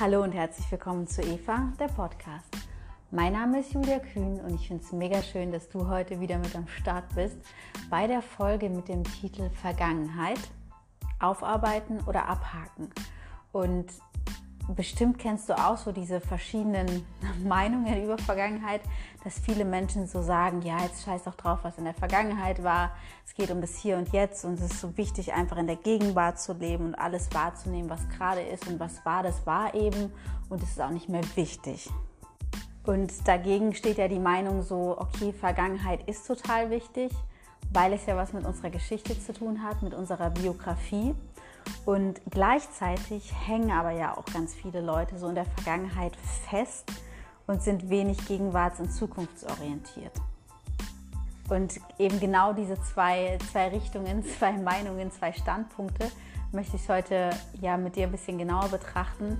Hallo und herzlich willkommen zu Eva, der Podcast. Mein Name ist Julia Kühn und ich finde es mega schön, dass du heute wieder mit am Start bist bei der Folge mit dem Titel Vergangenheit, Aufarbeiten oder Abhaken. Und bestimmt kennst du auch so diese verschiedenen Meinungen über Vergangenheit, dass viele Menschen so sagen, ja, jetzt scheiß doch drauf, was in der Vergangenheit war. Es geht um das Hier und Jetzt und es ist so wichtig, einfach in der Gegenwart zu leben und alles wahrzunehmen, was gerade ist und was war, das war eben und es ist auch nicht mehr wichtig. Und dagegen steht ja die Meinung so, okay, Vergangenheit ist total wichtig, weil es ja was mit unserer Geschichte zu tun hat, mit unserer Biografie. Und gleichzeitig hängen aber ja auch ganz viele Leute so in der Vergangenheit fest und sind wenig gegenwarts- und zukunftsorientiert. Und eben genau diese zwei, zwei Richtungen, zwei Meinungen, zwei Standpunkte möchte ich heute ja mit dir ein bisschen genauer betrachten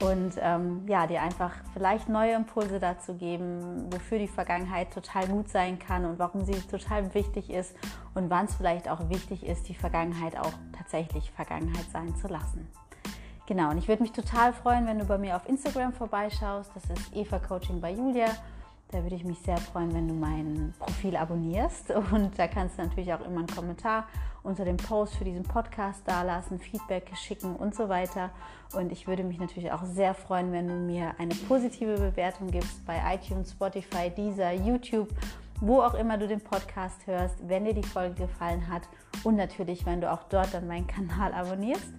und ähm, ja, dir einfach vielleicht neue Impulse dazu geben, wofür die Vergangenheit total gut sein kann und warum sie total wichtig ist und wann es vielleicht auch wichtig ist, die Vergangenheit auch tatsächlich Vergangenheit sein zu lassen. Genau, und ich würde mich total freuen, wenn du bei mir auf Instagram vorbeischaust. Das ist Eva Coaching bei Julia. Da würde ich mich sehr freuen, wenn du mein Profil abonnierst. Und da kannst du natürlich auch immer einen Kommentar unter dem Post für diesen Podcast dalassen, Feedback schicken und so weiter. Und ich würde mich natürlich auch sehr freuen, wenn du mir eine positive Bewertung gibst bei iTunes, Spotify, Deezer, YouTube, wo auch immer du den Podcast hörst, wenn dir die Folge gefallen hat. Und natürlich, wenn du auch dort dann meinen Kanal abonnierst.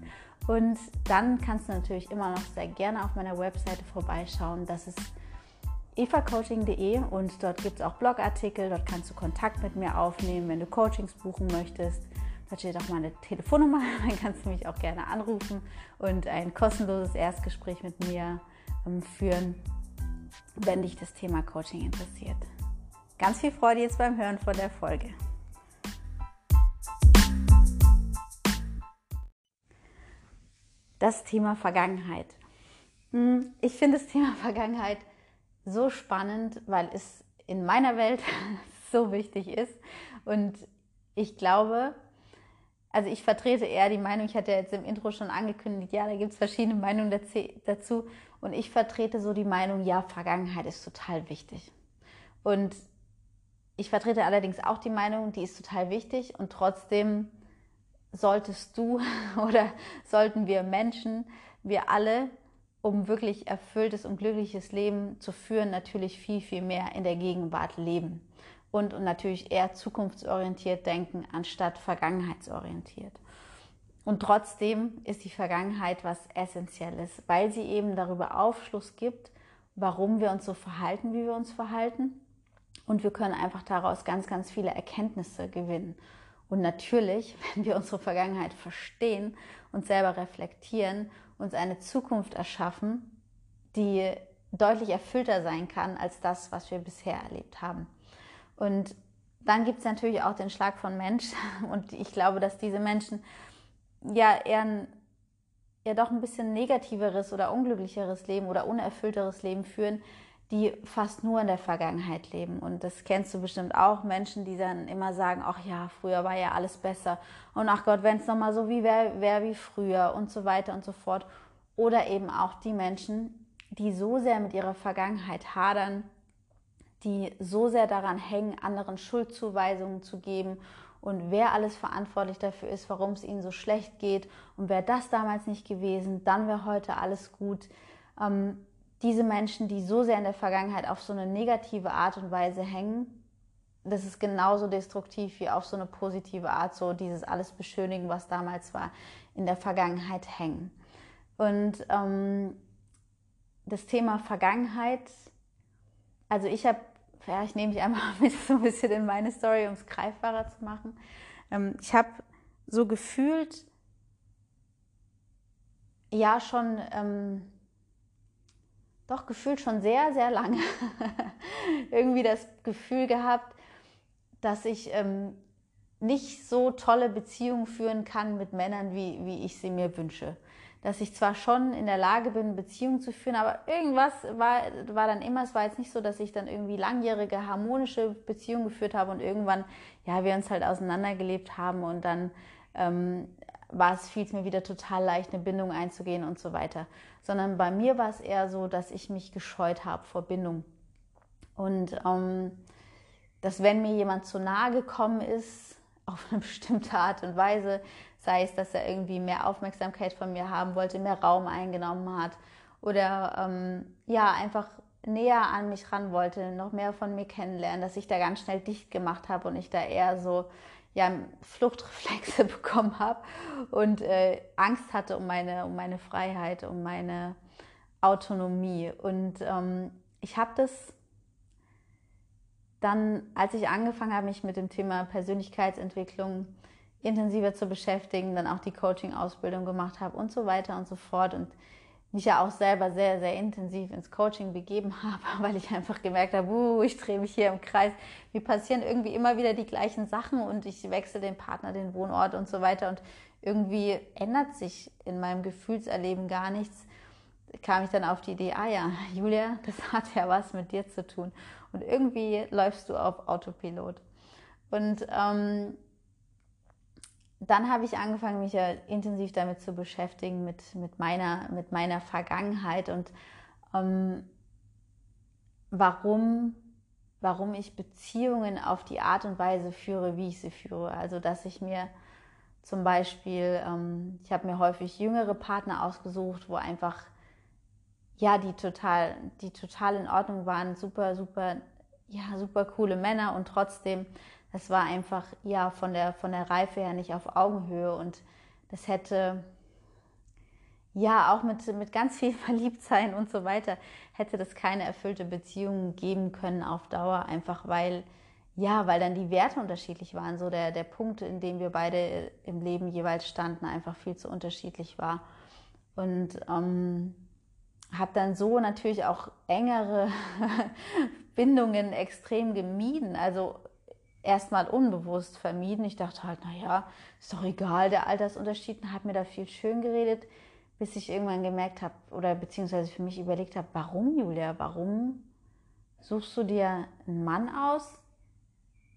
Und dann kannst du natürlich immer noch sehr gerne auf meiner Webseite vorbeischauen. Das ist evacoaching.de und dort gibt es auch Blogartikel, dort kannst du Kontakt mit mir aufnehmen, wenn du Coachings buchen möchtest. Da steht auch meine Telefonnummer, dann kannst du mich auch gerne anrufen und ein kostenloses Erstgespräch mit mir ähm, führen, wenn dich das Thema Coaching interessiert. Ganz viel Freude jetzt beim Hören von der Folge. Das Thema Vergangenheit. Hm, ich finde das Thema Vergangenheit so spannend, weil es in meiner Welt so wichtig ist. Und ich glaube, also ich vertrete eher die Meinung, ich hatte jetzt im Intro schon angekündigt, ja, da gibt es verschiedene Meinungen dazu. Und ich vertrete so die Meinung, ja, Vergangenheit ist total wichtig. Und ich vertrete allerdings auch die Meinung, die ist total wichtig und trotzdem solltest du oder sollten wir Menschen, wir alle um wirklich erfülltes und glückliches Leben zu führen, natürlich viel, viel mehr in der Gegenwart leben. Und, und natürlich eher zukunftsorientiert denken, anstatt vergangenheitsorientiert. Und trotzdem ist die Vergangenheit was Essentielles, weil sie eben darüber Aufschluss gibt, warum wir uns so verhalten, wie wir uns verhalten. Und wir können einfach daraus ganz, ganz viele Erkenntnisse gewinnen. Und natürlich, wenn wir unsere Vergangenheit verstehen und selber reflektieren uns eine Zukunft erschaffen, die deutlich erfüllter sein kann als das, was wir bisher erlebt haben. Und dann gibt es natürlich auch den Schlag von Mensch. Und ich glaube, dass diese Menschen ja eher ein, ja doch ein bisschen negativeres oder unglücklicheres Leben oder unerfüllteres Leben führen, die fast nur in der Vergangenheit leben. Und das kennst du bestimmt auch, Menschen, die dann immer sagen, ach ja, früher war ja alles besser. Und ach Gott, wenn es nochmal so wie wäre wär wie früher und so weiter und so fort. Oder eben auch die Menschen, die so sehr mit ihrer Vergangenheit hadern, die so sehr daran hängen, anderen Schuldzuweisungen zu geben und wer alles verantwortlich dafür ist, warum es ihnen so schlecht geht und wäre das damals nicht gewesen, dann wäre heute alles gut. Ähm, diese Menschen, die so sehr in der Vergangenheit auf so eine negative Art und Weise hängen, das ist genauso destruktiv wie auf so eine positive Art, so dieses alles beschönigen, was damals war, in der Vergangenheit hängen. Und ähm, das Thema Vergangenheit, also ich habe, ja, ich nehme mich einmal mit so ein bisschen in meine Story, um es greifbarer zu machen. Ähm, ich habe so gefühlt, ja, schon. Ähm, doch gefühlt schon sehr, sehr lange irgendwie das Gefühl gehabt, dass ich ähm, nicht so tolle Beziehungen führen kann mit Männern, wie, wie ich sie mir wünsche. Dass ich zwar schon in der Lage bin, Beziehungen zu führen, aber irgendwas war, war dann immer, es war jetzt nicht so, dass ich dann irgendwie langjährige, harmonische Beziehungen geführt habe und irgendwann, ja, wir uns halt auseinandergelebt haben und dann ähm, war es, fiel es mir wieder total leicht, eine Bindung einzugehen und so weiter. Sondern bei mir war es eher so, dass ich mich gescheut habe vor Bindung. Und ähm, dass wenn mir jemand zu nahe gekommen ist, auf eine bestimmte Art und Weise, sei es, dass er irgendwie mehr Aufmerksamkeit von mir haben wollte, mehr Raum eingenommen hat oder ähm, ja, einfach näher an mich ran wollte, noch mehr von mir kennenlernen, dass ich da ganz schnell dicht gemacht habe und ich da eher so ja, Fluchtreflexe bekommen habe und äh, Angst hatte um meine, um meine Freiheit, um meine Autonomie. Und ähm, ich habe das dann, als ich angefangen habe, mich mit dem Thema Persönlichkeitsentwicklung intensiver zu beschäftigen, dann auch die Coaching-Ausbildung gemacht habe und so weiter und so fort und mich ja auch selber sehr, sehr intensiv ins Coaching begeben habe, weil ich einfach gemerkt habe, uh, ich drehe mich hier im Kreis. Mir passieren irgendwie immer wieder die gleichen Sachen und ich wechsle den Partner, den Wohnort und so weiter und irgendwie ändert sich in meinem Gefühlserleben gar nichts. Kam ich dann auf die Idee, ah ja, Julia, das hat ja was mit dir zu tun. Und irgendwie läufst du auf Autopilot. Und ähm, dann habe ich angefangen, mich ja intensiv damit zu beschäftigen, mit, mit, meiner, mit meiner Vergangenheit und ähm, warum, warum ich Beziehungen auf die Art und Weise führe, wie ich sie führe. Also, dass ich mir zum Beispiel, ähm, ich habe mir häufig jüngere Partner ausgesucht, wo einfach, ja, die total, die total in Ordnung waren, super, super, ja, super coole Männer und trotzdem das war einfach ja von der, von der Reife her nicht auf Augenhöhe und das hätte ja auch mit, mit ganz viel Verliebtsein und so weiter, hätte das keine erfüllte Beziehung geben können auf Dauer, einfach weil ja, weil dann die Werte unterschiedlich waren. So der, der Punkt, in dem wir beide im Leben jeweils standen, einfach viel zu unterschiedlich war. Und ähm, habe dann so natürlich auch engere Bindungen extrem gemieden. Also erstmal unbewusst vermieden. Ich dachte halt, naja, ist doch egal, der Altersunterschied hat mir da viel schön geredet, bis ich irgendwann gemerkt habe oder beziehungsweise für mich überlegt habe, warum, Julia, warum suchst du dir einen Mann aus,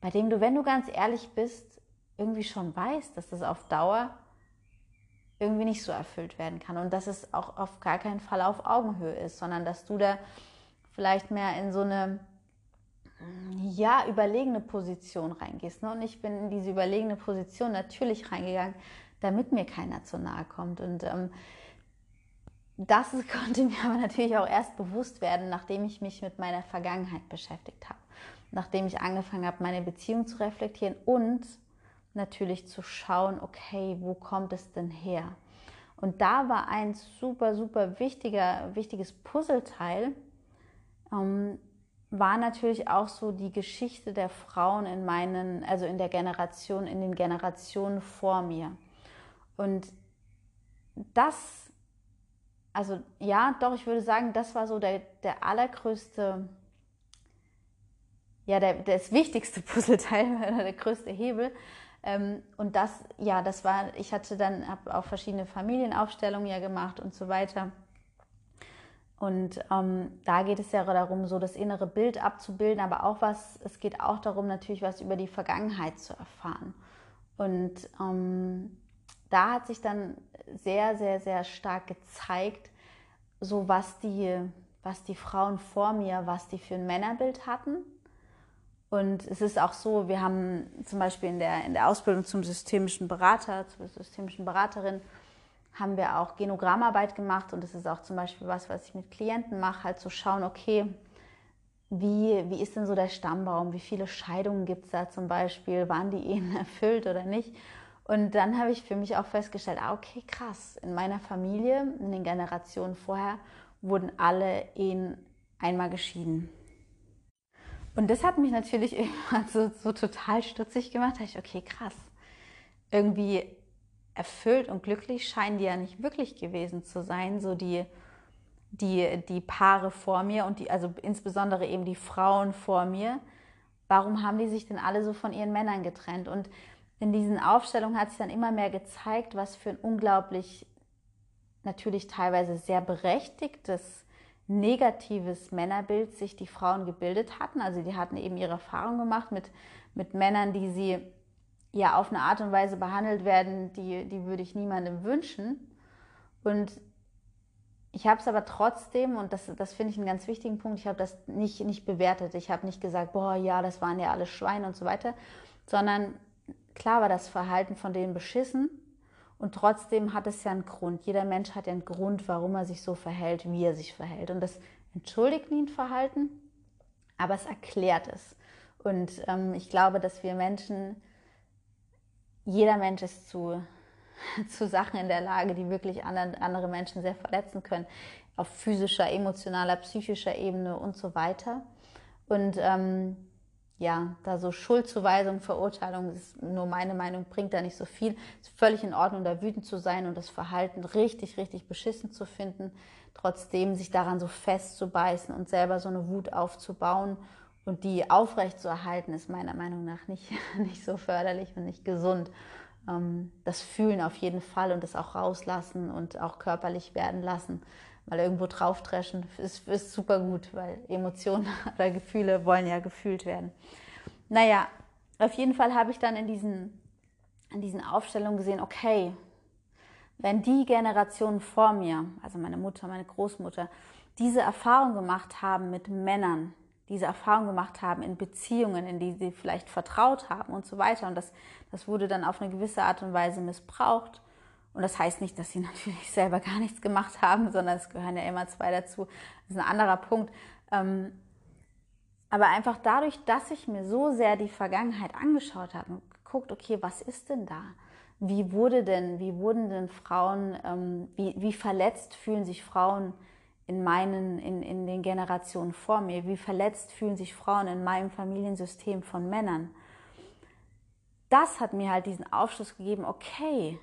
bei dem du, wenn du ganz ehrlich bist, irgendwie schon weißt, dass das auf Dauer irgendwie nicht so erfüllt werden kann und dass es auch auf gar keinen Fall auf Augenhöhe ist, sondern dass du da vielleicht mehr in so eine ja, überlegene Position reingehst. Ne? Und ich bin in diese überlegene Position natürlich reingegangen, damit mir keiner zu nahe kommt. Und ähm, das konnte mir aber natürlich auch erst bewusst werden, nachdem ich mich mit meiner Vergangenheit beschäftigt habe. Nachdem ich angefangen habe, meine Beziehung zu reflektieren und natürlich zu schauen, okay, wo kommt es denn her? Und da war ein super, super wichtiger, wichtiges Puzzleteil, ähm, war natürlich auch so die Geschichte der Frauen in meinen, also in der Generation, in den Generationen vor mir. Und das, also ja, doch, ich würde sagen, das war so der, der allergrößte, ja, der, das wichtigste Puzzleteil, der größte Hebel. Ähm, und das, ja, das war, ich hatte dann, habe auch verschiedene Familienaufstellungen ja gemacht und so weiter. Und ähm, da geht es ja darum, so das innere Bild abzubilden, aber auch was, es geht auch darum, natürlich was über die Vergangenheit zu erfahren. Und ähm, da hat sich dann sehr, sehr, sehr stark gezeigt, so was die, was die Frauen vor mir, was die für ein Männerbild hatten. Und es ist auch so, wir haben zum Beispiel in der, in der Ausbildung zum systemischen Berater, zur systemischen Beraterin, haben wir auch Genogrammarbeit gemacht und das ist auch zum Beispiel was, was ich mit Klienten mache, halt zu so schauen, okay, wie, wie ist denn so der Stammbaum, wie viele Scheidungen gibt es da zum Beispiel, waren die Ehen erfüllt oder nicht? Und dann habe ich für mich auch festgestellt, ah, okay, krass, in meiner Familie, in den Generationen vorher, wurden alle Ehen einmal geschieden. Und das hat mich natürlich irgendwann so, so total stutzig gemacht. Da ich, okay, krass. Irgendwie erfüllt und glücklich scheinen die ja nicht wirklich gewesen zu sein, so die, die, die Paare vor mir und die, also insbesondere eben die Frauen vor mir. Warum haben die sich denn alle so von ihren Männern getrennt? Und in diesen Aufstellungen hat sich dann immer mehr gezeigt, was für ein unglaublich, natürlich teilweise sehr berechtigtes, negatives Männerbild sich die Frauen gebildet hatten. Also die hatten eben ihre Erfahrung gemacht mit, mit Männern, die sie ja auf eine Art und Weise behandelt werden, die, die würde ich niemandem wünschen. Und ich habe es aber trotzdem, und das, das finde ich einen ganz wichtigen Punkt, ich habe das nicht, nicht bewertet. Ich habe nicht gesagt, boah, ja, das waren ja alle Schweine und so weiter, sondern klar war das Verhalten von denen beschissen und trotzdem hat es ja einen Grund. Jeder Mensch hat ja einen Grund, warum er sich so verhält, wie er sich verhält. Und das entschuldigt ein Verhalten, aber es erklärt es. Und ähm, ich glaube, dass wir Menschen, jeder Mensch ist zu, zu Sachen in der Lage, die wirklich andere Menschen sehr verletzen können, auf physischer, emotionaler, psychischer Ebene und so weiter. Und ähm, ja, da so Schuldzuweisung, Verurteilung, ist nur meine Meinung, bringt da nicht so viel. Es ist völlig in Ordnung, da wütend zu sein und das Verhalten richtig, richtig beschissen zu finden. Trotzdem sich daran so festzubeißen und selber so eine Wut aufzubauen und die aufrecht zu erhalten, ist meiner Meinung nach nicht, nicht so förderlich und nicht gesund. Ähm, das Fühlen auf jeden Fall und das auch rauslassen und auch körperlich werden lassen mal irgendwo draufdreschen, ist, ist super gut, weil Emotionen oder Gefühle wollen ja gefühlt werden. Naja, auf jeden Fall habe ich dann in diesen, in diesen Aufstellungen gesehen, okay, wenn die Generationen vor mir, also meine Mutter, meine Großmutter, diese Erfahrung gemacht haben mit Männern, diese Erfahrung gemacht haben in Beziehungen, in die sie vielleicht vertraut haben und so weiter, und das, das wurde dann auf eine gewisse Art und Weise missbraucht, und das heißt nicht, dass sie natürlich selber gar nichts gemacht haben, sondern es gehören ja immer zwei dazu. Das ist ein anderer Punkt. Ähm, aber einfach dadurch, dass ich mir so sehr die Vergangenheit angeschaut habe und geguckt, okay, was ist denn da? Wie wurde denn, wie wurden denn Frauen, ähm, wie, wie verletzt fühlen sich Frauen in meinen, in, in den Generationen vor mir? Wie verletzt fühlen sich Frauen in meinem Familiensystem von Männern? Das hat mir halt diesen Aufschluss gegeben, okay,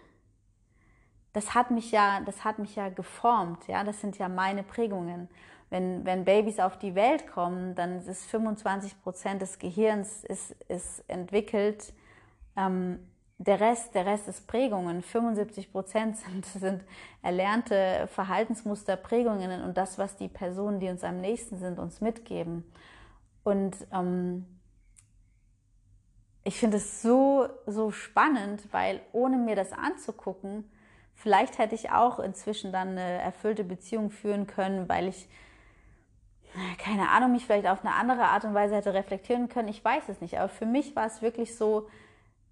das hat mich ja, das hat mich ja geformt, ja, das sind ja meine Prägungen. Wenn, wenn Babys auf die Welt kommen, dann ist 25 Prozent des Gehirns ist, ist entwickelt. Ähm, der Rest, der Rest ist Prägungen. 75 Prozent sind, sind erlernte Verhaltensmuster, Prägungen und das, was die Personen, die uns am nächsten sind, uns mitgeben. Und ähm, ich finde es so, so spannend, weil ohne mir das anzugucken, Vielleicht hätte ich auch inzwischen dann eine erfüllte Beziehung führen können, weil ich, keine Ahnung, mich vielleicht auf eine andere Art und Weise hätte reflektieren können. Ich weiß es nicht. Aber für mich war es wirklich so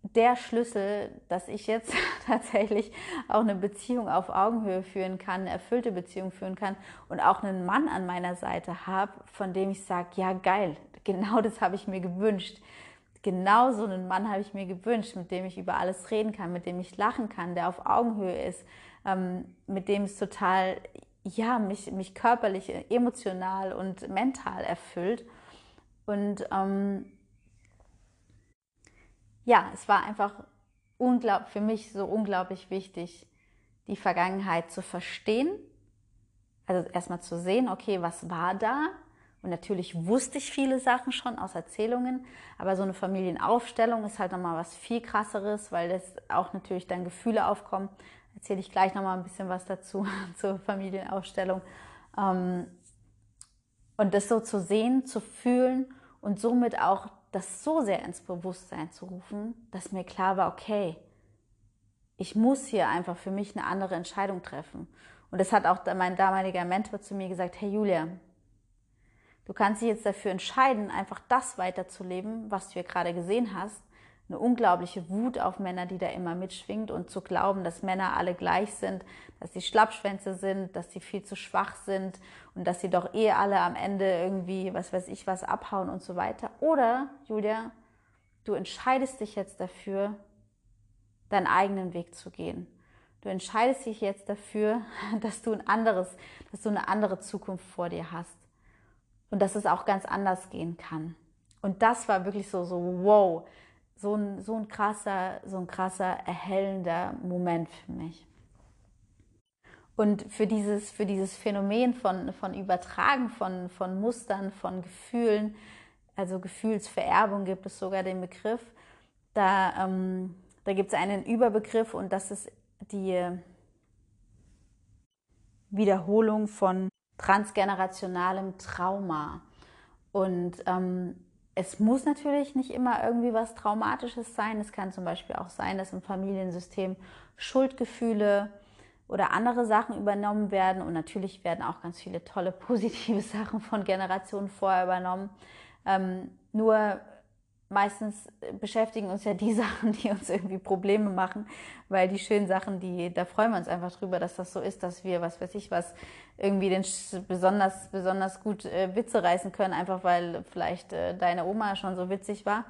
der Schlüssel, dass ich jetzt tatsächlich auch eine Beziehung auf Augenhöhe führen kann, eine erfüllte Beziehung führen kann und auch einen Mann an meiner Seite habe, von dem ich sage, ja geil, genau das habe ich mir gewünscht genau so einen Mann habe ich mir gewünscht, mit dem ich über alles reden kann, mit dem ich lachen kann, der auf Augenhöhe ist, ähm, mit dem es total, ja, mich, mich körperlich, emotional und mental erfüllt. Und ähm, ja, es war einfach unglaub, für mich so unglaublich wichtig, die Vergangenheit zu verstehen. Also erstmal zu sehen, okay, was war da? Und natürlich wusste ich viele Sachen schon aus Erzählungen, aber so eine Familienaufstellung ist halt nochmal was viel krasseres, weil das auch natürlich dann Gefühle aufkommen. Erzähle ich gleich nochmal ein bisschen was dazu zur Familienaufstellung. Ähm, und das so zu sehen, zu fühlen und somit auch das so sehr ins Bewusstsein zu rufen, dass mir klar war, okay, ich muss hier einfach für mich eine andere Entscheidung treffen. Und das hat auch mein damaliger Mentor zu mir gesagt, hey Julia, Du kannst dich jetzt dafür entscheiden, einfach das weiterzuleben, was du hier gerade gesehen hast. Eine unglaubliche Wut auf Männer, die da immer mitschwingt und zu glauben, dass Männer alle gleich sind, dass sie Schlappschwänze sind, dass sie viel zu schwach sind und dass sie doch eh alle am Ende irgendwie, was weiß ich, was abhauen und so weiter. Oder, Julia, du entscheidest dich jetzt dafür, deinen eigenen Weg zu gehen. Du entscheidest dich jetzt dafür, dass du ein anderes, dass du eine andere Zukunft vor dir hast und dass es auch ganz anders gehen kann. Und das war wirklich so, so wow, so ein, so ein krasser, so ein krasser, erhellender Moment für mich. Und für dieses, für dieses Phänomen von, von Übertragen von, von Mustern, von Gefühlen, also Gefühlsvererbung gibt es sogar den Begriff, da, ähm, da gibt es einen Überbegriff und das ist die Wiederholung von transgenerationalem Trauma. Und ähm, es muss natürlich nicht immer irgendwie was Traumatisches sein. Es kann zum Beispiel auch sein, dass im Familiensystem Schuldgefühle oder andere Sachen übernommen werden. Und natürlich werden auch ganz viele tolle positive Sachen von Generationen vorher übernommen. Ähm, nur meistens beschäftigen uns ja die Sachen, die uns irgendwie Probleme machen, weil die schönen Sachen, die, da freuen wir uns einfach drüber, dass das so ist, dass wir, was weiß ich was, irgendwie den besonders, besonders gut äh, Witze reißen können, einfach weil vielleicht äh, deine Oma schon so witzig war.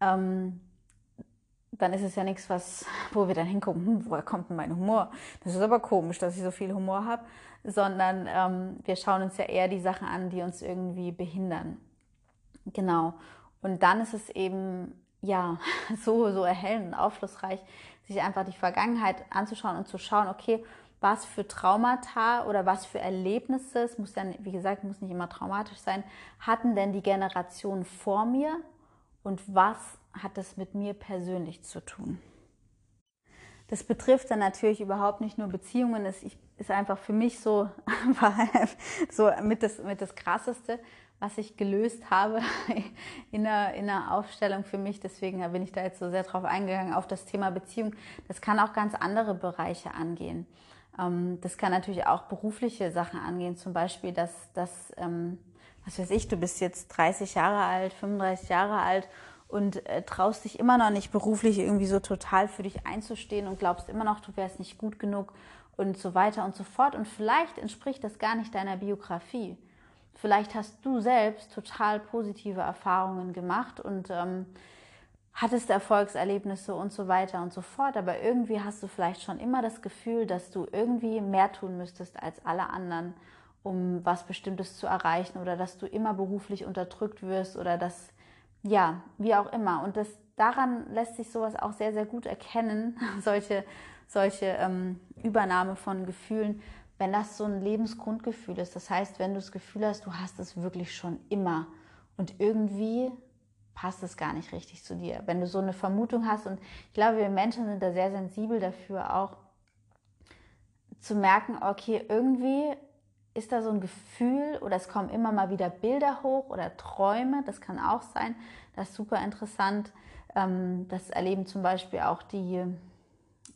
Ähm, dann ist es ja nichts, was, wo wir dann hingucken, hm, woher kommt denn mein Humor? Das ist aber komisch, dass ich so viel Humor habe, sondern ähm, wir schauen uns ja eher die Sachen an, die uns irgendwie behindern. Genau. Und dann ist es eben, ja, so, so erhellend und aufschlussreich, sich einfach die Vergangenheit anzuschauen und zu schauen, okay, was für Traumata oder was für Erlebnisse, es muss ja, wie gesagt, muss nicht immer traumatisch sein, hatten denn die Generationen vor mir und was hat das mit mir persönlich zu tun? Das betrifft dann natürlich überhaupt nicht nur Beziehungen, es ist einfach für mich so, so mit, das, mit das Krasseste, was ich gelöst habe in der, in der Aufstellung für mich. Deswegen bin ich da jetzt so sehr drauf eingegangen, auf das Thema Beziehung. Das kann auch ganz andere Bereiche angehen. Ähm, das kann natürlich auch berufliche Sachen angehen. Zum Beispiel, dass, dass ähm, was weiß ich, du bist jetzt 30 Jahre alt, 35 Jahre alt und äh, traust dich immer noch nicht beruflich irgendwie so total für dich einzustehen und glaubst immer noch, du wärst nicht gut genug und so weiter und so fort. Und vielleicht entspricht das gar nicht deiner Biografie. Vielleicht hast du selbst total positive Erfahrungen gemacht und ähm, hattest Erfolgserlebnisse und so weiter und so fort. Aber irgendwie hast du vielleicht schon immer das Gefühl, dass du irgendwie mehr tun müsstest als alle anderen, um was Bestimmtes zu erreichen oder dass du immer beruflich unterdrückt wirst oder dass, ja, wie auch immer. Und das, daran lässt sich sowas auch sehr, sehr gut erkennen, solche, solche ähm, Übernahme von Gefühlen, wenn das so ein Lebensgrundgefühl ist. Das heißt, wenn du das Gefühl hast, du hast es wirklich schon immer und irgendwie passt es gar nicht richtig zu dir. Wenn du so eine Vermutung hast und ich glaube, wir Menschen sind da sehr sensibel dafür auch zu merken, okay, irgendwie ist da so ein Gefühl oder es kommen immer mal wieder Bilder hoch oder Träume, das kann auch sein, das ist super interessant. Ähm, das erleben zum Beispiel auch die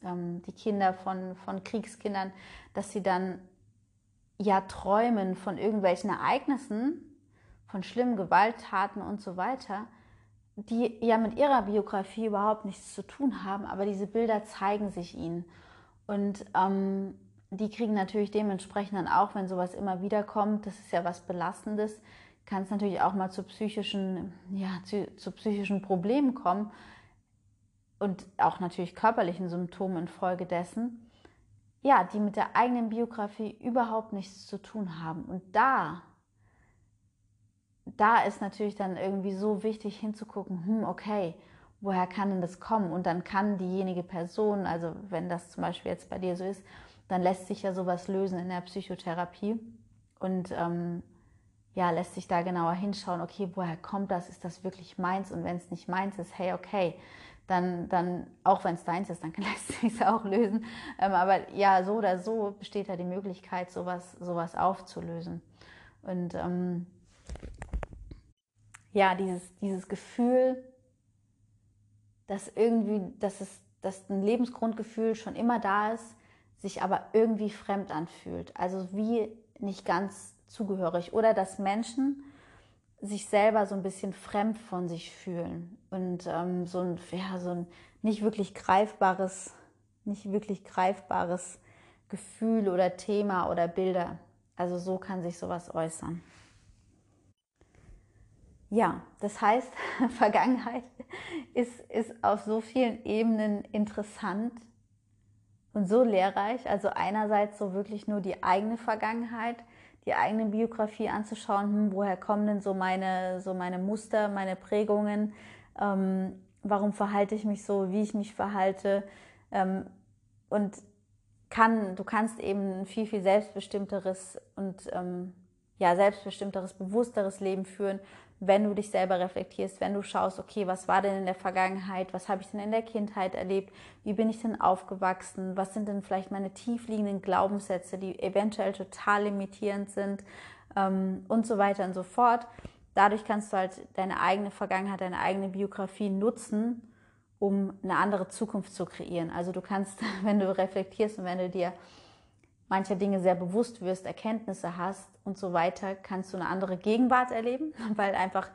ähm, die Kinder von, von Kriegskindern, dass sie dann ja träumen von irgendwelchen Ereignissen, von schlimmen Gewalttaten und so weiter, die ja mit ihrer Biografie überhaupt nichts zu tun haben, aber diese Bilder zeigen sich ihnen. Und ähm, die kriegen natürlich dementsprechend dann auch, wenn sowas immer wieder kommt, das ist ja was Belastendes, kann es natürlich auch mal zu psychischen, ja, zu, zu psychischen Problemen kommen und auch natürlich körperlichen Symptomen infolgedessen, ja, die mit der eigenen Biografie überhaupt nichts zu tun haben. Und da, da ist natürlich dann irgendwie so wichtig hinzugucken, hm, okay, woher kann denn das kommen? Und dann kann diejenige Person, also wenn das zum Beispiel jetzt bei dir so ist, dann lässt sich ja sowas lösen in der Psychotherapie und ähm, ja, lässt sich da genauer hinschauen, okay, woher kommt das? Ist das wirklich meins? Und wenn es nicht meins ist, hey, okay, dann, dann auch wenn es deins ist, dann lässt sich es auch lösen. Ähm, aber ja, so oder so besteht da die Möglichkeit, sowas, sowas aufzulösen. Und ähm, ja, dieses, dieses Gefühl, dass irgendwie, dass es, dass ein Lebensgrundgefühl schon immer da ist, sich aber irgendwie fremd anfühlt. Also wie nicht ganz zugehörig. Oder dass Menschen sich selber so ein bisschen fremd von sich fühlen und ähm, so, ein, ja, so ein nicht wirklich greifbares, nicht wirklich greifbares Gefühl oder Thema oder Bilder. Also so kann sich sowas äußern. Ja, das heißt, Vergangenheit ist, ist auf so vielen Ebenen interessant und so lehrreich. Also einerseits so wirklich nur die eigene Vergangenheit, die eigene Biografie anzuschauen, hm, woher kommen denn so meine, so meine Muster, meine Prägungen, ähm, warum verhalte ich mich so, wie ich mich verhalte. Ähm, und kann, du kannst eben ein viel, viel selbstbestimmteres und ähm, ja, selbstbestimmteres, bewussteres Leben führen, wenn du dich selber reflektierst, wenn du schaust, okay, was war denn in der Vergangenheit, was habe ich denn in der Kindheit erlebt, wie bin ich denn aufgewachsen, was sind denn vielleicht meine tiefliegenden Glaubenssätze, die eventuell total limitierend sind ähm, und so weiter und so fort, dadurch kannst du halt deine eigene Vergangenheit, deine eigene Biografie nutzen, um eine andere Zukunft zu kreieren. Also du kannst, wenn du reflektierst und wenn du dir mancher Dinge sehr bewusst wirst, Erkenntnisse hast und so weiter, kannst du eine andere Gegenwart erleben, weil einfach,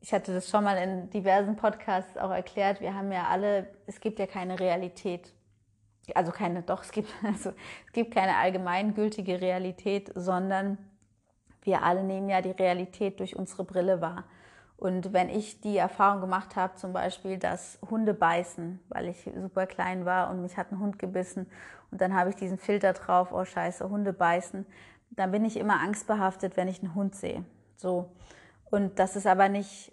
ich hatte das schon mal in diversen Podcasts auch erklärt, wir haben ja alle, es gibt ja keine Realität. Also keine, doch, es gibt, also, es gibt keine allgemeingültige Realität, sondern wir alle nehmen ja die Realität durch unsere Brille wahr. Und wenn ich die Erfahrung gemacht habe, zum Beispiel, dass Hunde beißen, weil ich super klein war und mich hat ein Hund gebissen und dann habe ich diesen Filter drauf, oh scheiße, Hunde beißen, dann bin ich immer angstbehaftet, wenn ich einen Hund sehe. So. Und das ist aber nicht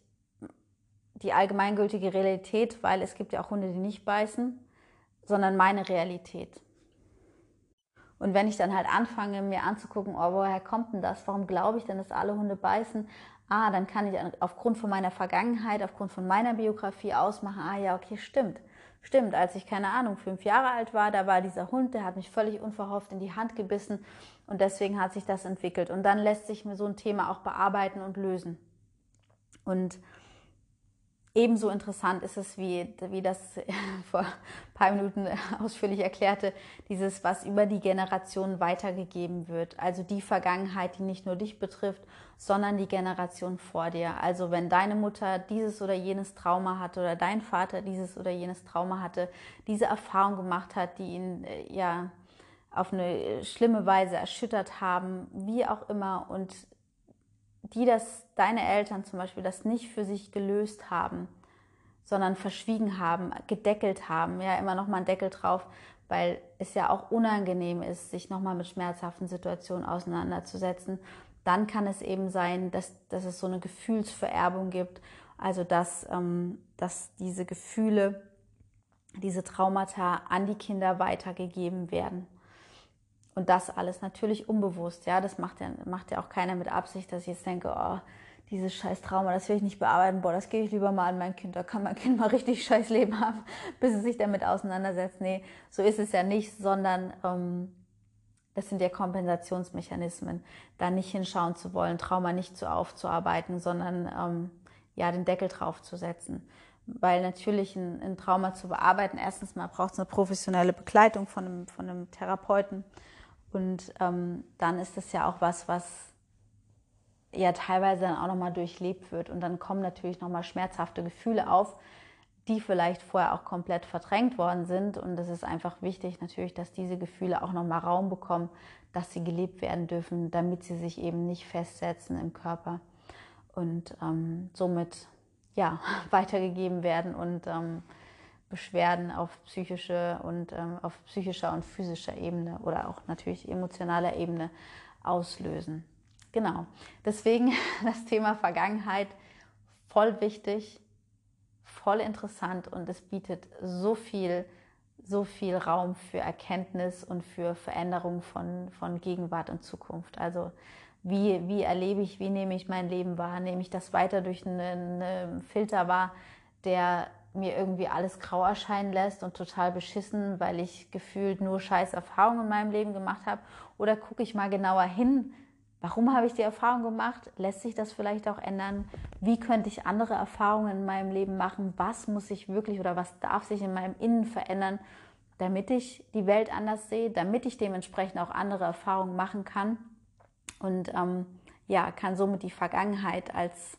die allgemeingültige Realität, weil es gibt ja auch Hunde, die nicht beißen, sondern meine Realität. Und wenn ich dann halt anfange, mir anzugucken, oh, woher kommt denn das? Warum glaube ich denn, dass alle Hunde beißen? Ah, dann kann ich aufgrund von meiner Vergangenheit, aufgrund von meiner Biografie ausmachen, ah ja, okay, stimmt. Stimmt, als ich keine Ahnung, fünf Jahre alt war, da war dieser Hund, der hat mich völlig unverhofft in die Hand gebissen und deswegen hat sich das entwickelt. Und dann lässt sich mir so ein Thema auch bearbeiten und lösen. Und Ebenso interessant ist es, wie, wie das vor ein paar Minuten ausführlich erklärte, dieses, was über die Generation weitergegeben wird. Also die Vergangenheit, die nicht nur dich betrifft, sondern die Generation vor dir. Also wenn deine Mutter dieses oder jenes Trauma hatte oder dein Vater dieses oder jenes Trauma hatte, diese Erfahrung gemacht hat, die ihn äh, ja auf eine schlimme Weise erschüttert haben, wie auch immer, und die das, deine Eltern zum Beispiel, das nicht für sich gelöst haben, sondern verschwiegen haben, gedeckelt haben, ja, immer noch mal einen Deckel drauf, weil es ja auch unangenehm ist, sich noch mal mit schmerzhaften Situationen auseinanderzusetzen. Dann kann es eben sein, dass, dass es so eine Gefühlsvererbung gibt, also dass, ähm, dass diese Gefühle, diese Traumata an die Kinder weitergegeben werden. Und das alles natürlich unbewusst, ja. Das macht ja, macht ja auch keiner mit Absicht, dass ich jetzt denke, oh, dieses scheiß Trauma, das will ich nicht bearbeiten, boah, das gebe ich lieber mal an mein Kind, da kann mein Kind mal richtig scheiß Leben haben, bis es sich damit auseinandersetzt. Nee, so ist es ja nicht, sondern ähm, das sind ja Kompensationsmechanismen, da nicht hinschauen zu wollen, Trauma nicht so aufzuarbeiten, sondern ähm, ja, den Deckel drauf zu setzen. Weil natürlich ein, ein Trauma zu bearbeiten, erstens mal braucht es eine professionelle Begleitung von einem, von einem Therapeuten und ähm, dann ist es ja auch was, was ja teilweise dann auch nochmal durchlebt wird. Und dann kommen natürlich nochmal schmerzhafte Gefühle auf, die vielleicht vorher auch komplett verdrängt worden sind. Und es ist einfach wichtig natürlich, dass diese Gefühle auch nochmal Raum bekommen, dass sie gelebt werden dürfen, damit sie sich eben nicht festsetzen im Körper und ähm, somit ja, weitergegeben werden und ähm, Beschwerden auf psychische und ähm, auf psychischer und physischer Ebene oder auch natürlich emotionaler Ebene auslösen. Genau. Deswegen das Thema Vergangenheit voll wichtig, voll interessant und es bietet so viel, so viel Raum für Erkenntnis und für Veränderung von, von Gegenwart und Zukunft. Also wie, wie erlebe ich, wie nehme ich mein Leben wahr? Nehme ich das weiter durch einen, einen Filter wahr, der mir irgendwie alles grau erscheinen lässt und total beschissen, weil ich gefühlt nur scheiß Erfahrungen in meinem Leben gemacht habe? Oder gucke ich mal genauer hin, warum habe ich die Erfahrung gemacht? Lässt sich das vielleicht auch ändern? Wie könnte ich andere Erfahrungen in meinem Leben machen? Was muss ich wirklich oder was darf sich in meinem Innen verändern, damit ich die Welt anders sehe, damit ich dementsprechend auch andere Erfahrungen machen kann? Und ähm, ja, kann somit die Vergangenheit als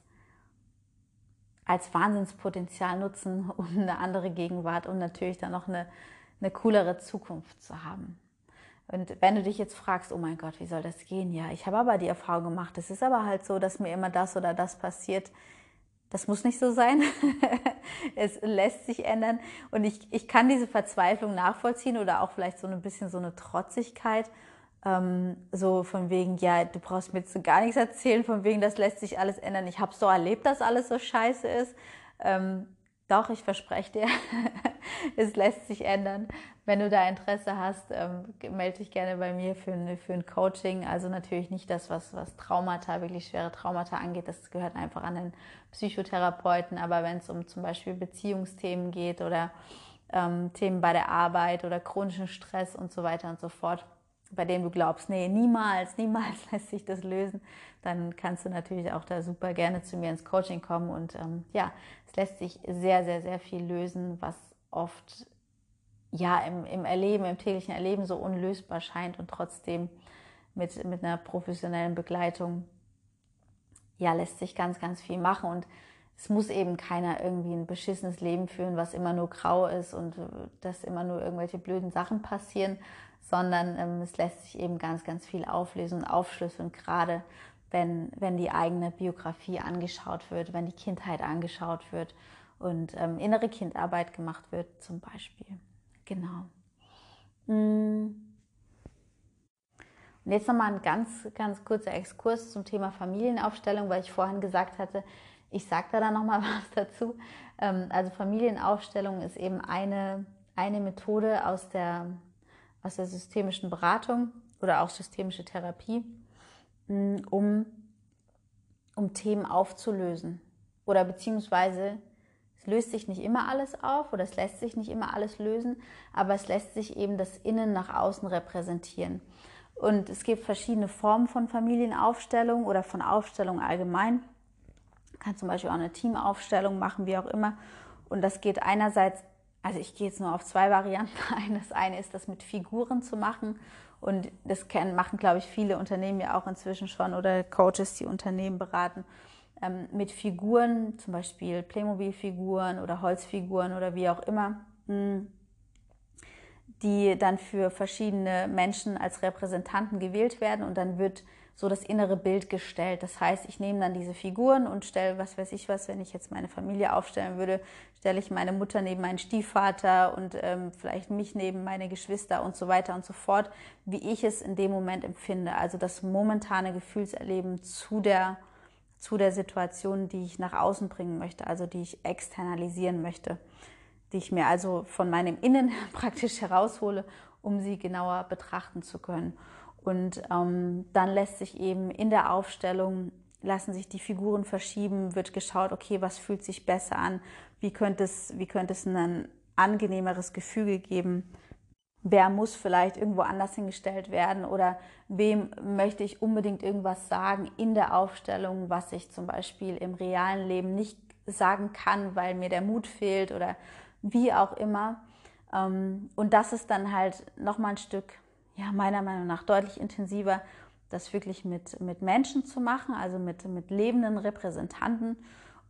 als Wahnsinnspotenzial nutzen, um eine andere Gegenwart und natürlich dann noch eine, eine coolere Zukunft zu haben. Und wenn du dich jetzt fragst, oh mein Gott, wie soll das gehen? Ja, ich habe aber die Erfahrung gemacht. Es ist aber halt so, dass mir immer das oder das passiert. Das muss nicht so sein. es lässt sich ändern. Und ich, ich kann diese Verzweiflung nachvollziehen oder auch vielleicht so ein bisschen so eine Trotzigkeit. Ähm, so von wegen, ja, du brauchst mir jetzt gar nichts erzählen, von wegen, das lässt sich alles ändern. Ich habe so erlebt, dass alles so scheiße ist. Ähm, doch, ich verspreche dir, es lässt sich ändern. Wenn du da Interesse hast, ähm, melde dich gerne bei mir für ein, für ein Coaching. Also natürlich nicht das, was, was Traumata, wirklich schwere Traumata angeht. Das gehört einfach an den Psychotherapeuten. Aber wenn es um zum Beispiel Beziehungsthemen geht oder ähm, Themen bei der Arbeit oder chronischen Stress und so weiter und so fort, bei dem du glaubst, nee, niemals, niemals lässt sich das lösen, dann kannst du natürlich auch da super gerne zu mir ins Coaching kommen. Und ähm, ja, es lässt sich sehr, sehr, sehr viel lösen, was oft ja im, im Erleben, im täglichen Erleben so unlösbar scheint und trotzdem mit, mit einer professionellen Begleitung ja, lässt sich ganz, ganz viel machen. Und es muss eben keiner irgendwie ein beschissenes Leben führen, was immer nur grau ist und äh, dass immer nur irgendwelche blöden Sachen passieren, sondern ähm, es lässt sich eben ganz, ganz viel auflösen und aufschlüsseln, gerade wenn, wenn die eigene Biografie angeschaut wird, wenn die Kindheit angeschaut wird und ähm, innere Kindarbeit gemacht wird zum Beispiel. Genau. Mm. Und jetzt nochmal ein ganz, ganz kurzer Exkurs zum Thema Familienaufstellung, weil ich vorhin gesagt hatte, ich sage da dann nochmal was dazu. Ähm, also Familienaufstellung ist eben eine, eine Methode aus der aus der systemischen Beratung oder auch systemische Therapie, mm, um, um Themen aufzulösen. Oder beziehungsweise es löst sich nicht immer alles auf oder es lässt sich nicht immer alles lösen, aber es lässt sich eben das Innen nach außen repräsentieren. Und es gibt verschiedene Formen von Familienaufstellung oder von Aufstellung allgemein. Kann zum Beispiel auch eine Teamaufstellung machen, wie auch immer. Und das geht einerseits also ich gehe jetzt nur auf zwei Varianten ein. Das eine ist, das mit Figuren zu machen. Und das machen, glaube ich, viele Unternehmen ja auch inzwischen schon oder Coaches, die Unternehmen beraten. Ähm, mit Figuren, zum Beispiel Playmobil-Figuren oder Holzfiguren oder wie auch immer, hm, die dann für verschiedene Menschen als Repräsentanten gewählt werden. Und dann wird so das innere Bild gestellt. Das heißt, ich nehme dann diese Figuren und stelle, was weiß ich was, wenn ich jetzt meine Familie aufstellen würde, stelle ich meine Mutter neben meinen Stiefvater und ähm, vielleicht mich neben meine Geschwister und so weiter und so fort, wie ich es in dem Moment empfinde. Also das momentane Gefühlserleben zu der, zu der Situation, die ich nach außen bringen möchte, also die ich externalisieren möchte, die ich mir also von meinem Innen praktisch heraushole, um sie genauer betrachten zu können. Und ähm, dann lässt sich eben in der Aufstellung, lassen sich die Figuren verschieben, wird geschaut, okay, was fühlt sich besser an, wie könnte es, wie könnte es ein angenehmeres Gefüge geben, wer muss vielleicht irgendwo anders hingestellt werden? Oder wem möchte ich unbedingt irgendwas sagen in der Aufstellung, was ich zum Beispiel im realen Leben nicht sagen kann, weil mir der Mut fehlt oder wie auch immer. Ähm, und das ist dann halt nochmal ein Stück ja, meiner Meinung nach deutlich intensiver, das wirklich mit, mit Menschen zu machen, also mit, mit lebenden Repräsentanten.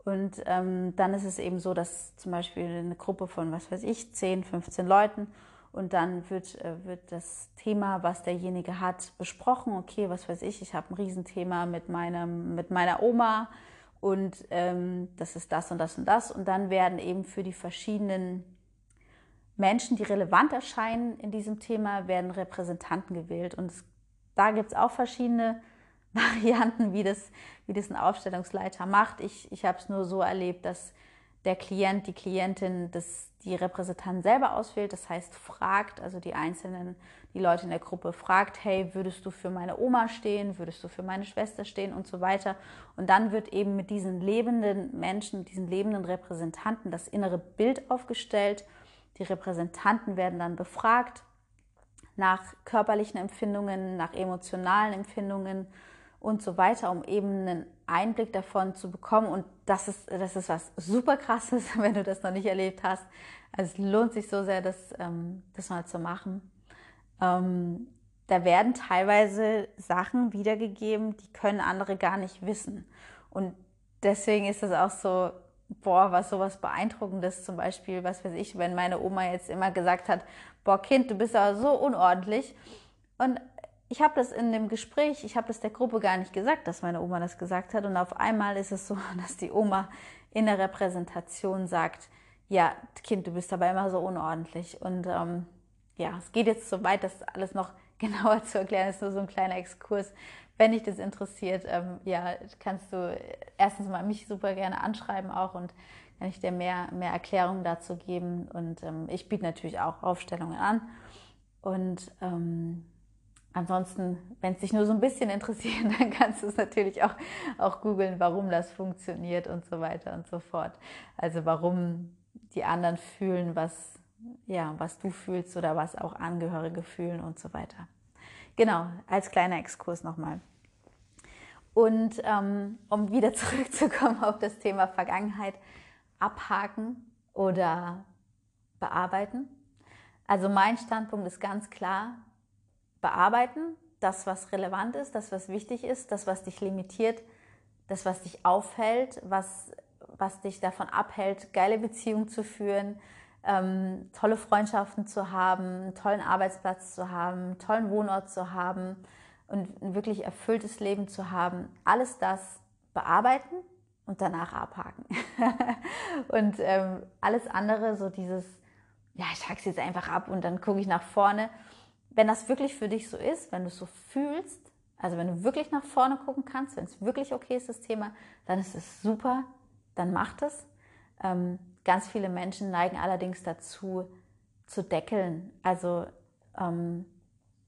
Und ähm, dann ist es eben so, dass zum Beispiel eine Gruppe von, was weiß ich, 10, 15 Leuten und dann wird, äh, wird das Thema, was derjenige hat, besprochen. Okay, was weiß ich, ich habe ein Riesenthema mit, meinem, mit meiner Oma und ähm, das ist das und das und das. Und dann werden eben für die verschiedenen Menschen, die relevant erscheinen in diesem Thema, werden Repräsentanten gewählt. Und es, da gibt es auch verschiedene Varianten, wie das, wie das ein Aufstellungsleiter macht. Ich, ich habe es nur so erlebt, dass der Klient, die Klientin das, die Repräsentanten selber auswählt. Das heißt, fragt, also die einzelnen, die Leute in der Gruppe fragt, hey, würdest du für meine Oma stehen? Würdest du für meine Schwester stehen? Und so weiter. Und dann wird eben mit diesen lebenden Menschen, diesen lebenden Repräsentanten das innere Bild aufgestellt die Repräsentanten werden dann befragt nach körperlichen Empfindungen, nach emotionalen Empfindungen und so weiter, um eben einen Einblick davon zu bekommen. Und das ist, das ist was super krasses, wenn du das noch nicht erlebt hast. Also es lohnt sich so sehr, das, ähm, das mal zu machen. Ähm, da werden teilweise Sachen wiedergegeben, die können andere gar nicht wissen. Und deswegen ist es auch so boah, was sowas Beeindruckendes zum Beispiel, was weiß ich, wenn meine Oma jetzt immer gesagt hat, boah, Kind, du bist aber so unordentlich. Und ich habe das in dem Gespräch, ich habe das der Gruppe gar nicht gesagt, dass meine Oma das gesagt hat. Und auf einmal ist es so, dass die Oma in der Repräsentation sagt, ja, Kind, du bist aber immer so unordentlich. Und ähm, ja, es geht jetzt so weit, das alles noch genauer zu erklären. Das ist nur so ein kleiner Exkurs, wenn dich das interessiert, ähm, ja, kannst du erstens mal mich super gerne anschreiben auch und kann ich dir mehr, mehr Erklärungen dazu geben. Und ähm, ich biete natürlich auch Aufstellungen an. Und ähm, ansonsten, wenn es dich nur so ein bisschen interessiert, dann kannst du es natürlich auch, auch googeln, warum das funktioniert und so weiter und so fort. Also warum die anderen fühlen, was, ja, was du fühlst oder was auch Angehörige fühlen und so weiter. Genau, als kleiner Exkurs nochmal. Und ähm, um wieder zurückzukommen auf das Thema Vergangenheit, abhaken oder bearbeiten. Also mein Standpunkt ist ganz klar, bearbeiten, das, was relevant ist, das, was wichtig ist, das, was dich limitiert, das, was dich aufhält, was, was dich davon abhält, geile Beziehungen zu führen, ähm, tolle Freundschaften zu haben, einen tollen Arbeitsplatz zu haben, einen tollen Wohnort zu haben und ein wirklich erfülltes Leben zu haben. Alles das bearbeiten und danach abhaken. und ähm, alles andere, so dieses, ja, ich hake es jetzt einfach ab und dann gucke ich nach vorne. Wenn das wirklich für dich so ist, wenn du es so fühlst, also wenn du wirklich nach vorne gucken kannst, wenn es wirklich okay ist, das Thema, dann ist es super, dann mach. Ähm, ganz viele Menschen neigen allerdings dazu, zu deckeln. Also ähm,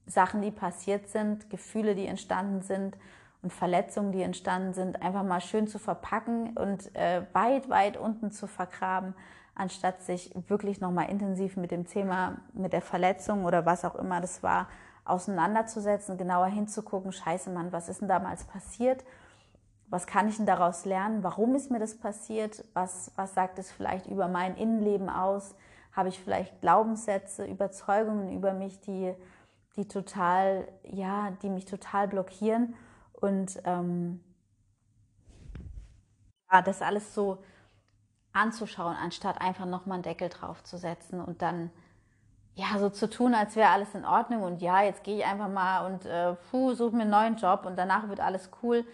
Sachen, die passiert sind, Gefühle, die entstanden sind und Verletzungen, die entstanden sind, einfach mal schön zu verpacken und äh, weit, weit unten zu vergraben, anstatt sich wirklich nochmal intensiv mit dem Thema, mit der Verletzung oder was auch immer das war, auseinanderzusetzen, genauer hinzugucken, scheiße Mann, was ist denn damals passiert? Was kann ich denn daraus lernen? Warum ist mir das passiert? Was, was sagt es vielleicht über mein Innenleben aus? Habe ich vielleicht Glaubenssätze, Überzeugungen über mich, die, die total, ja, die mich total blockieren? Und ähm, ja, das alles so anzuschauen, anstatt einfach nochmal einen Deckel drauf zu setzen und dann ja, so zu tun, als wäre alles in Ordnung und ja, jetzt gehe ich einfach mal und äh, puh, suche mir einen neuen Job und danach wird alles cool.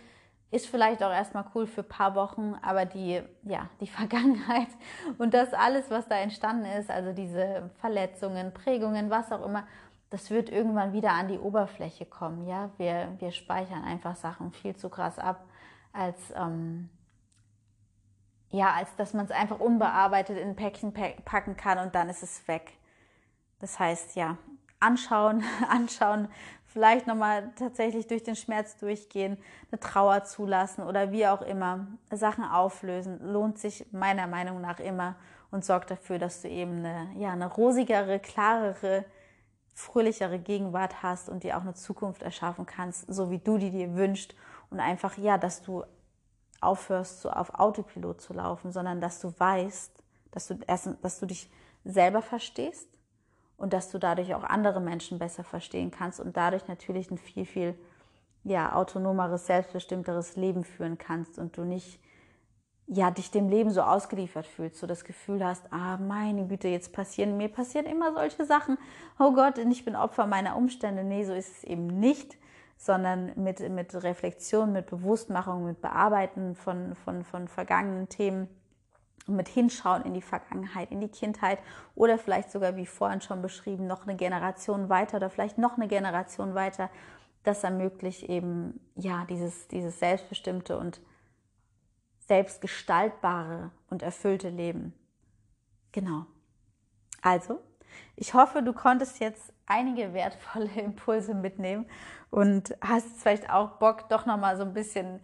Ist vielleicht auch erstmal cool für ein paar Wochen, aber die, ja, die Vergangenheit und das alles, was da entstanden ist, also diese Verletzungen, Prägungen, was auch immer, das wird irgendwann wieder an die Oberfläche kommen. Ja, wir, wir speichern einfach Sachen viel zu krass ab, als, ähm, ja, als dass man es einfach unbearbeitet in ein Päckchen packen kann und dann ist es weg. Das heißt, ja, anschauen, anschauen, vielleicht nochmal tatsächlich durch den Schmerz durchgehen, eine Trauer zulassen oder wie auch immer, Sachen auflösen, lohnt sich meiner Meinung nach immer und sorgt dafür, dass du eben eine, ja, eine rosigere, klarere, fröhlichere Gegenwart hast und dir auch eine Zukunft erschaffen kannst, so wie du die dir wünschst und einfach, ja, dass du aufhörst, so auf Autopilot zu laufen, sondern dass du weißt, dass du erst, dass du dich selber verstehst, und dass du dadurch auch andere Menschen besser verstehen kannst und dadurch natürlich ein viel, viel ja, autonomeres, selbstbestimmteres Leben führen kannst und du nicht ja, dich dem Leben so ausgeliefert fühlst, so das Gefühl hast, ah, meine Güte, jetzt passieren, mir passieren immer solche Sachen. Oh Gott, ich bin Opfer meiner Umstände. Nee, so ist es eben nicht, sondern mit, mit Reflexion, mit Bewusstmachung, mit Bearbeiten von, von, von vergangenen Themen mit Hinschauen in die Vergangenheit, in die Kindheit oder vielleicht sogar, wie vorhin schon beschrieben, noch eine Generation weiter oder vielleicht noch eine Generation weiter. Das ermöglicht eben, ja, dieses, dieses selbstbestimmte und selbstgestaltbare und erfüllte Leben. Genau. Also, ich hoffe, du konntest jetzt einige wertvolle Impulse mitnehmen und hast vielleicht auch Bock, doch nochmal so ein bisschen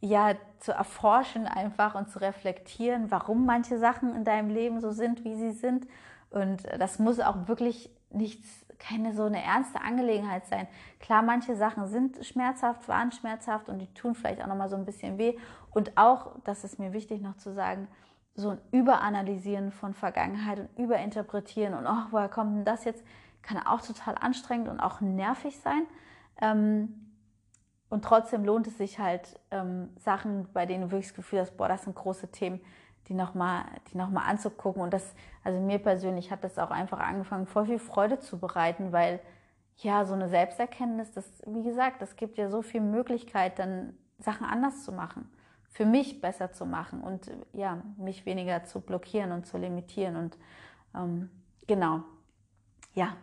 ja, zu erforschen einfach und zu reflektieren, warum manche Sachen in deinem Leben so sind, wie sie sind. Und das muss auch wirklich nichts, keine so eine ernste Angelegenheit sein. Klar, manche Sachen sind schmerzhaft, waren schmerzhaft und die tun vielleicht auch nochmal so ein bisschen weh. Und auch, das ist mir wichtig noch zu sagen, so ein Überanalysieren von Vergangenheit und Überinterpretieren und oh, woher kommt denn das jetzt, kann auch total anstrengend und auch nervig sein. Ähm, und trotzdem lohnt es sich halt, ähm, Sachen, bei denen du wirklich das Gefühl hast, boah, das sind große Themen, die nochmal die noch mal anzugucken. Und das, also mir persönlich hat das auch einfach angefangen, voll viel Freude zu bereiten, weil ja, so eine Selbsterkenntnis, das, wie gesagt, das gibt ja so viel Möglichkeit, dann Sachen anders zu machen, für mich besser zu machen und ja, mich weniger zu blockieren und zu limitieren. Und ähm, genau, ja,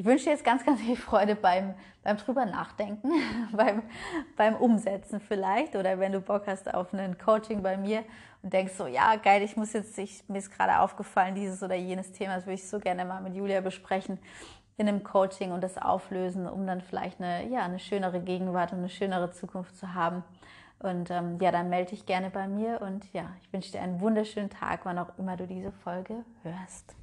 ich wünsche dir jetzt ganz, ganz viel Freude beim, beim drüber nachdenken, beim, beim Umsetzen vielleicht oder wenn du Bock hast auf ein Coaching bei mir und denkst so, ja, geil, ich muss jetzt, ich, mir ist gerade aufgefallen, dieses oder jenes Thema, das würde ich so gerne mal mit Julia besprechen in einem Coaching und das auflösen, um dann vielleicht eine, ja, eine schönere Gegenwart und eine schönere Zukunft zu haben. Und ähm, ja, dann melde dich gerne bei mir und ja, ich wünsche dir einen wunderschönen Tag, wann auch immer du diese Folge hörst.